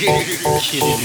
길을 기리리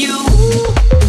you.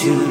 To?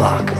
To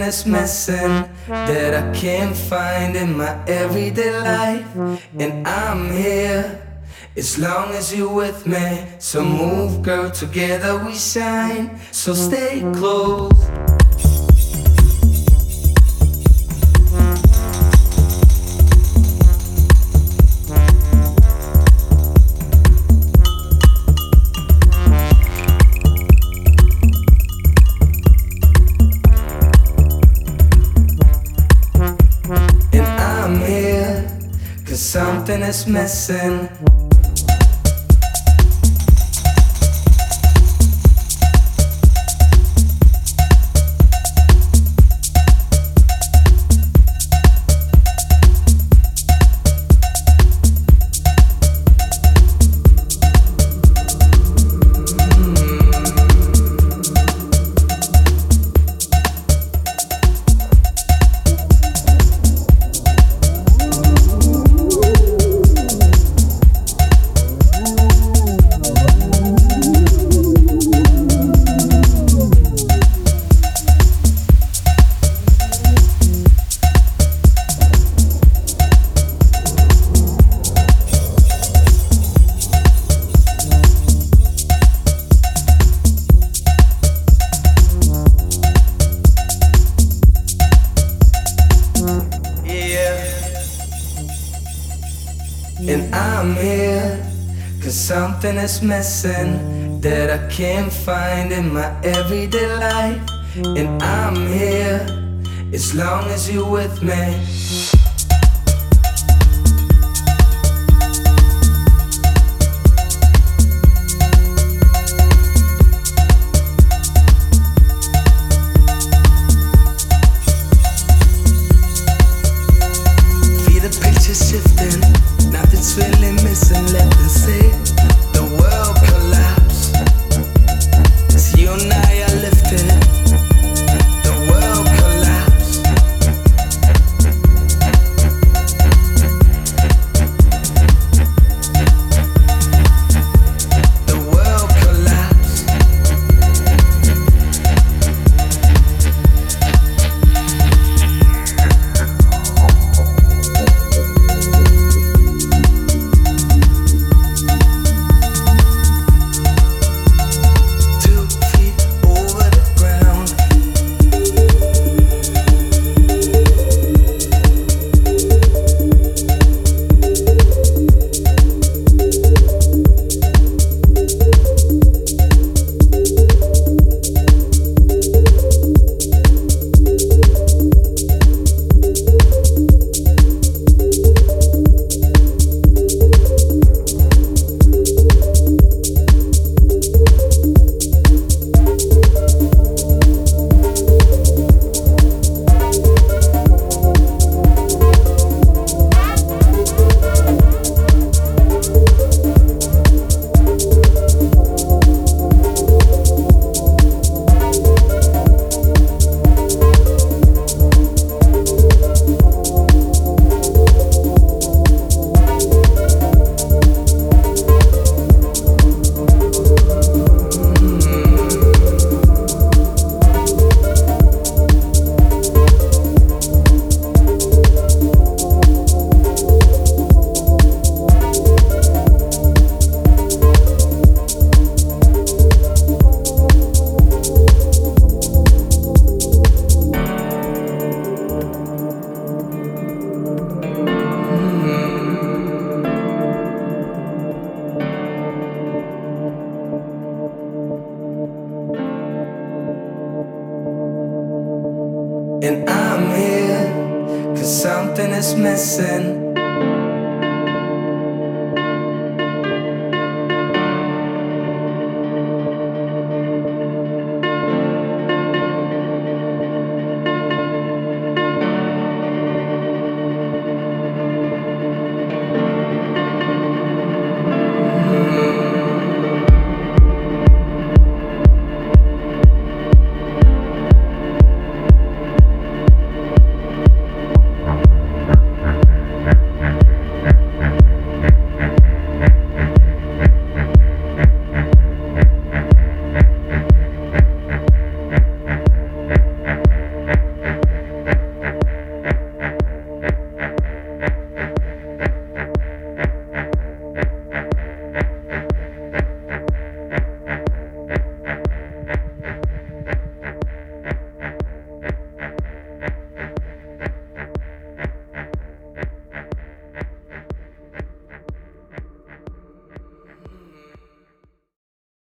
something is missing that I can't find in my everyday life. And I'm here as long as you're with me. So move, girl, together we shine. So stay close. Something is missing. Is missing that I can't find in my everyday life. And I'm here, as long as you're with me.